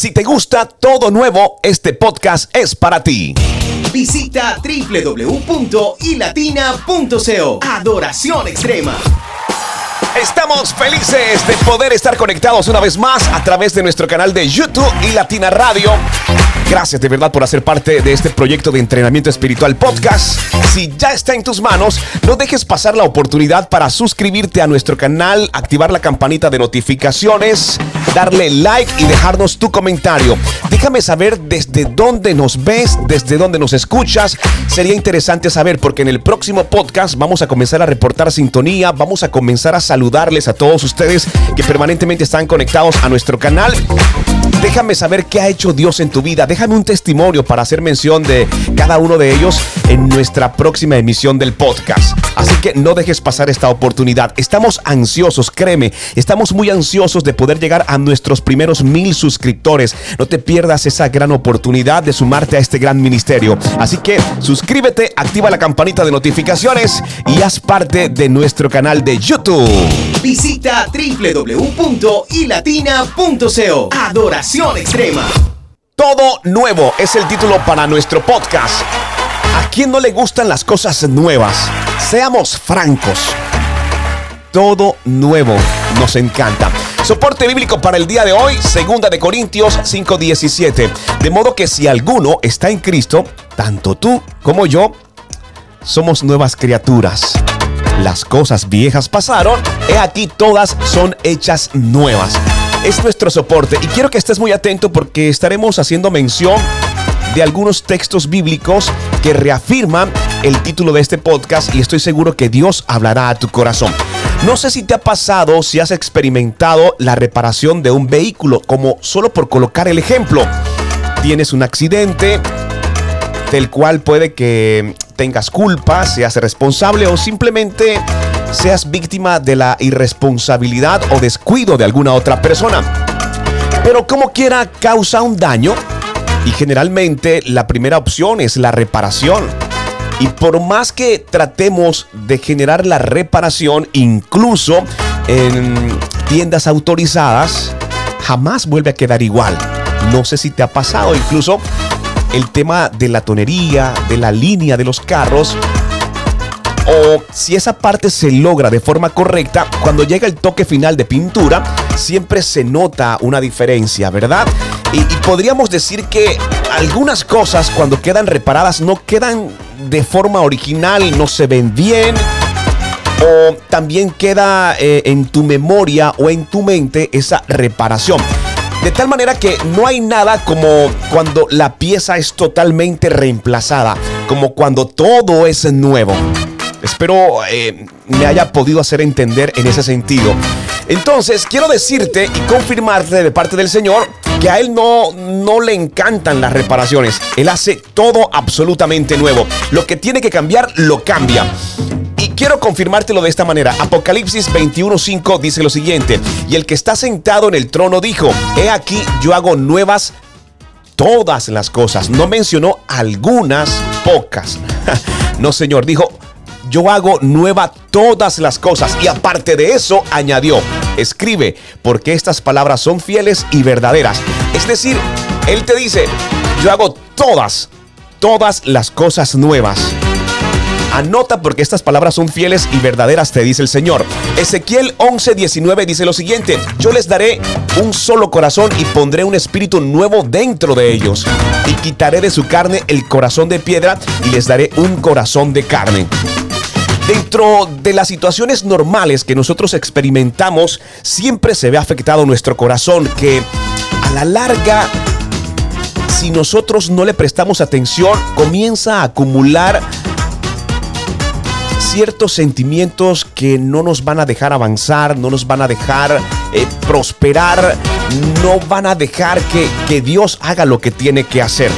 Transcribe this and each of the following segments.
Si te gusta todo nuevo, este podcast es para ti. Visita www.ilatina.co. Adoración extrema. Estamos felices de poder estar conectados una vez más a través de nuestro canal de YouTube y Latina Radio. Gracias de verdad por hacer parte de este proyecto de entrenamiento espiritual podcast. Si ya está en tus manos, no dejes pasar la oportunidad para suscribirte a nuestro canal, activar la campanita de notificaciones, darle like y dejarnos tu comentario. Déjame saber desde dónde nos ves, desde dónde nos escuchas. Sería interesante saber porque en el próximo podcast vamos a comenzar a reportar sintonía, vamos a comenzar a saludarles a todos ustedes que permanentemente están conectados a nuestro canal. Déjame saber qué ha hecho Dios en tu vida. Déjame un testimonio para hacer mención de cada uno de ellos en nuestra próxima emisión del podcast. Así que no dejes pasar esta oportunidad. Estamos ansiosos, créeme, estamos muy ansiosos de poder llegar a nuestros primeros mil suscriptores. No te pierdas esa gran oportunidad de sumarte a este gran ministerio. Así que suscríbete, activa la campanita de notificaciones y haz parte de nuestro canal de YouTube. Visita www.ilatina.co. Adoración extrema. Todo nuevo es el título para nuestro podcast. ¿A quién no le gustan las cosas nuevas? Seamos francos. Todo nuevo nos encanta. Soporte bíblico para el día de hoy, segunda de Corintios 5:17. De modo que si alguno está en Cristo, tanto tú como yo somos nuevas criaturas. Las cosas viejas pasaron, he aquí todas son hechas nuevas. Es nuestro soporte y quiero que estés muy atento porque estaremos haciendo mención de algunos textos bíblicos que reafirman el título de este podcast y estoy seguro que Dios hablará a tu corazón. No sé si te ha pasado, si has experimentado la reparación de un vehículo, como solo por colocar el ejemplo. Tienes un accidente del cual puede que tengas culpa, seas responsable o simplemente seas víctima de la irresponsabilidad o descuido de alguna otra persona. Pero como quiera causa un daño y generalmente la primera opción es la reparación. Y por más que tratemos de generar la reparación, incluso en tiendas autorizadas, jamás vuelve a quedar igual. No sé si te ha pasado, incluso el tema de la tonería, de la línea de los carros, o si esa parte se logra de forma correcta, cuando llega el toque final de pintura, siempre se nota una diferencia, ¿verdad? Y, podríamos decir que algunas cosas cuando quedan reparadas no quedan de forma original, no se ven bien. O también queda eh, en tu memoria o en tu mente esa reparación. De tal manera que no hay nada como cuando la pieza es totalmente reemplazada, como cuando todo es nuevo. Espero eh, me haya podido hacer entender en ese sentido. Entonces, quiero decirte y confirmarte de parte del Señor que a Él no, no le encantan las reparaciones. Él hace todo absolutamente nuevo. Lo que tiene que cambiar, lo cambia. Quiero confirmártelo de esta manera. Apocalipsis 21:5 dice lo siguiente. Y el que está sentado en el trono dijo, he aquí yo hago nuevas todas las cosas. No mencionó algunas, pocas. no, Señor, dijo yo hago nueva todas las cosas. Y aparte de eso, añadió, escribe, porque estas palabras son fieles y verdaderas. Es decir, Él te dice, yo hago todas, todas las cosas nuevas. Anota porque estas palabras son fieles y verdaderas, te dice el Señor. Ezequiel 11:19 dice lo siguiente, yo les daré un solo corazón y pondré un espíritu nuevo dentro de ellos. Y quitaré de su carne el corazón de piedra y les daré un corazón de carne. Dentro de las situaciones normales que nosotros experimentamos, siempre se ve afectado nuestro corazón, que a la larga, si nosotros no le prestamos atención, comienza a acumular ciertos sentimientos que no nos van a dejar avanzar, no nos van a dejar eh, prosperar, no van a dejar que, que Dios haga lo que tiene que hacer.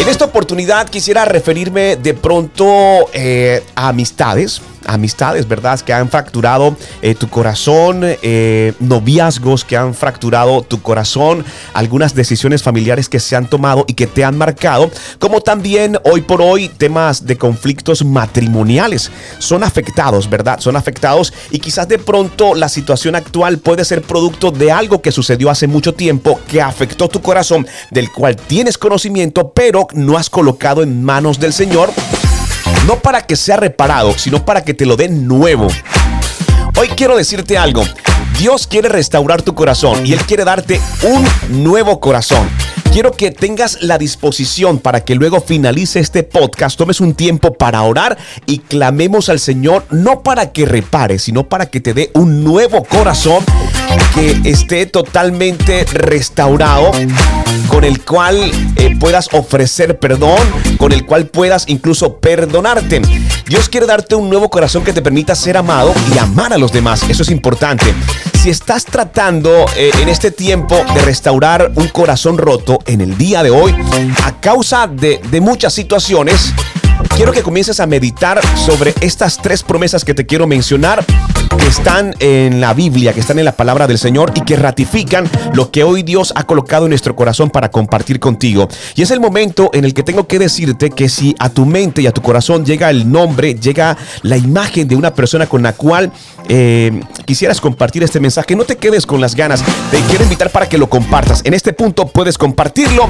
En esta oportunidad quisiera referirme de pronto eh, a amistades, amistades, ¿verdad? Que han fracturado eh, tu corazón, eh, noviazgos que han fracturado tu corazón, algunas decisiones familiares que se han tomado y que te han marcado, como también hoy por hoy temas de conflictos matrimoniales son afectados, ¿verdad? Son afectados y quizás de pronto la situación actual puede ser producto de algo que sucedió hace mucho tiempo que afectó tu corazón, del cual tienes conocimiento, pero no has colocado en manos del Señor no para que sea reparado, sino para que te lo den nuevo. Hoy quiero decirte algo. Dios quiere restaurar tu corazón y Él quiere darte un nuevo corazón. Quiero que tengas la disposición para que luego finalice este podcast, tomes un tiempo para orar y clamemos al Señor, no para que repare, sino para que te dé un nuevo corazón que esté totalmente restaurado, con el cual eh, puedas ofrecer perdón, con el cual puedas incluso perdonarte. Dios quiere darte un nuevo corazón que te permita ser amado y amar a los demás. Eso es importante. Si estás tratando eh, en este tiempo de restaurar un corazón roto en el día de hoy, a causa de, muchas situaciones, quiero que comiences a meditar sobre estas tres promesas que te quiero mencionar, están en la Biblia, que están en la palabra del Señor y que ratifican lo que hoy Dios ha colocado en nuestro corazón para compartir contigo. Y es el momento en el que tengo que decirte que si a tu mente y a tu corazón llega el nombre, llega la imagen de una persona con la cual eh, quisieras compartir este mensaje, no te quedes con las ganas. Te quiero invitar para que lo compartas. En este punto puedes compartirlo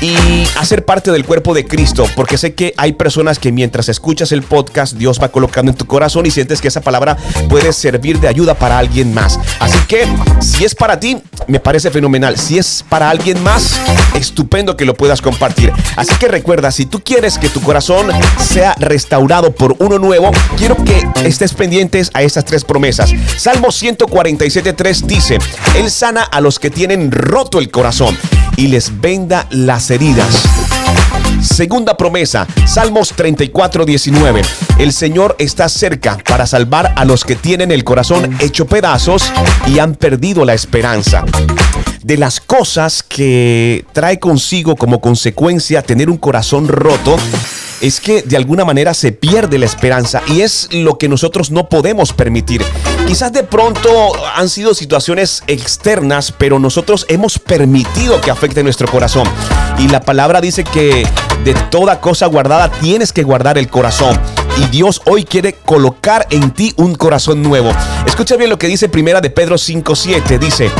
y hacer parte del cuerpo de Cristo, porque sé que hay personas que mientras escuchas el podcast, Dios va colocando en tu corazón y sientes que esa palabra puede servir de ayuda para alguien más. Así que si es para ti, me parece fenomenal. Si es para alguien más, estupendo que lo puedas compartir. Así que recuerda, si tú quieres que tu corazón sea restaurado por uno nuevo, quiero que estés pendientes a estas tres promesas. Salmo 147.3 dice, Él sana a los que tienen roto el corazón y les venda heridas. Segunda promesa, Salmos 34, 19. El Señor está cerca para salvar a los que tienen el corazón hecho pedazos y han perdido la esperanza. De las cosas que trae consigo como consecuencia tener un corazón roto, es que de alguna manera se pierde la esperanza y es lo que nosotros no podemos permitir. Quizás de pronto han sido situaciones externas, pero nosotros hemos permitido que afecte nuestro corazón. Y la palabra dice que de toda cosa guardada tienes que guardar el corazón. Y Dios hoy quiere colocar en ti un corazón nuevo. Escucha bien lo que dice Primera de Pedro 5:7. Dice,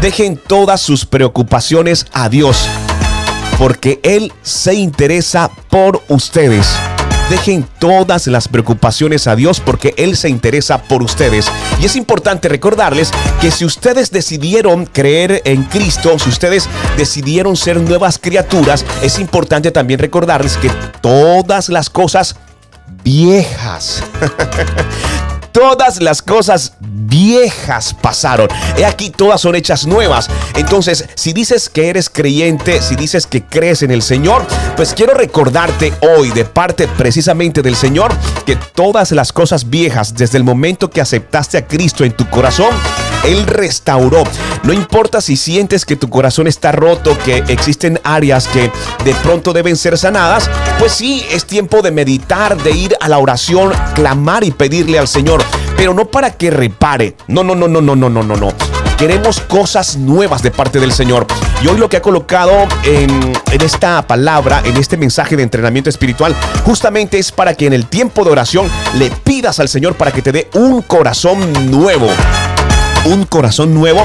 dejen todas sus preocupaciones a Dios porque Él se interesa por ustedes. Dejen todas las preocupaciones a Dios porque Él se interesa por ustedes. Y es importante recordarles que si ustedes decidieron creer en Cristo, si ustedes decidieron ser nuevas criaturas, es importante también recordarles que todas las cosas viejas todas las cosas viejas pasaron. He aquí todas son hechas nuevas. Entonces, si dices que eres creyente, si dices que crees en el Señor, pues quiero recordarte hoy de parte precisamente del Señor que todas las cosas viejas, desde el momento que aceptaste a Cristo en tu corazón, él restauró. No importa si sientes que tu corazón está roto, que existen áreas que de pronto deben ser sanadas, pues sí, es tiempo de meditar, de ir a la oración, clamar y pedirle al Señor, pero no para que repare. No, no, no, no, no, no, no, no, no. Queremos cosas nuevas de parte del Señor. Y hoy lo que ha colocado en, en, esta palabra, en este mensaje de entrenamiento espiritual, justamente es para que en el tiempo de oración le pidas al Señor para que te dé un corazón nuevo un corazón nuevo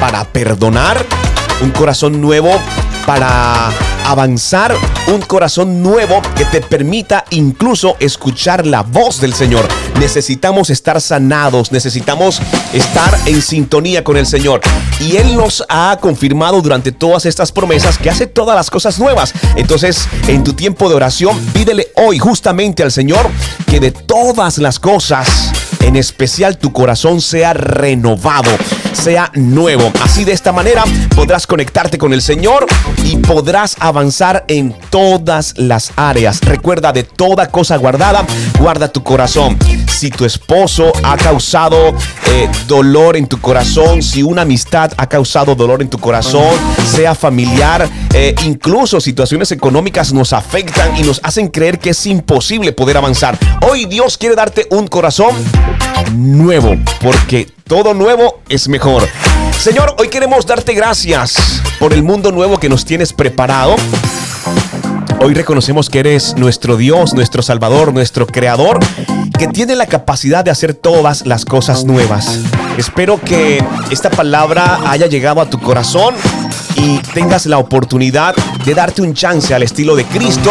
para perdonar, un corazón nuevo para avanzar, un corazón nuevo que te permita incluso escuchar la voz del Señor. Necesitamos estar sanados, necesitamos estar en sintonía con el Señor. Y Él nos ha confirmado durante todas estas promesas que hace todas las cosas nuevas. Entonces, en tu tiempo de oración, pídele hoy justamente al Señor que de todas las cosas en especial tu corazón sea renovado, sea nuevo. Así de esta manera podrás conectarte con el Señor y podrás avanzar en todas las áreas. Recuerda de toda cosa guardada, guarda tu corazón. Si tu esposo ha causado eh, dolor en tu corazón, si una amistad ha causado dolor en tu corazón, sea familiar, eh, incluso situaciones económicas nos afectan y nos hacen creer que es imposible poder avanzar. Hoy Dios quiere darte un corazón nuevo, porque todo nuevo es mejor. Señor, hoy queremos darte gracias por el mundo nuevo que nos tienes preparado. Hoy reconocemos que eres nuestro Dios, nuestro Salvador, nuestro Creador, que tiene la capacidad de hacer todas las cosas nuevas. Espero que esta palabra haya llegado a tu corazón y tengas la oportunidad de darte un chance al estilo de Cristo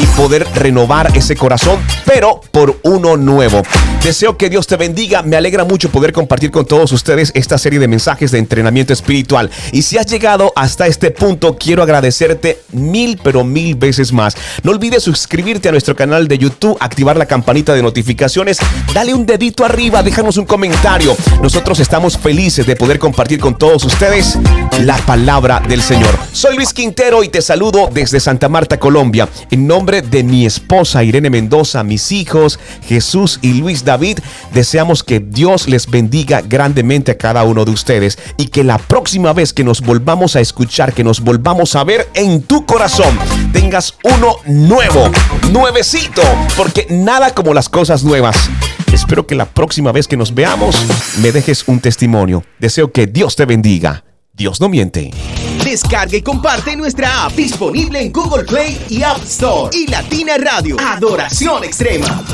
y poder renovar ese corazón, pero por uno nuevo. Deseo que Dios te bendiga. Me alegra mucho poder compartir con todos ustedes esta serie de mensajes de entrenamiento espiritual. Y si has llegado hasta este punto, quiero agradecerte mil, pero mil veces más. No olvides suscribirte a nuestro canal de YouTube, activar la campanita de notificaciones, dale un dedito arriba, déjanos un comentario. Nosotros estamos felices de poder compartir con todos ustedes la palabra del Señor. Soy Luis Quintero y te saludo desde Santa Marta, Colombia. En nombre de mi esposa Irene Mendoza, mis hijos Jesús y Luis David, deseamos que Dios les bendiga grandemente a cada uno de ustedes y que la próxima vez que nos volvamos a escuchar, que nos volvamos a ver en tu corazón, tengas uno nuevo, nuevecito, porque nada como las cosas nuevas. Espero que la próxima vez que nos veamos me dejes un testimonio. Deseo que Dios te bendiga. Dios no miente. Descarga y comparte nuestra app disponible en Google Play y App Store. Y Latina Radio, Adoración Extrema.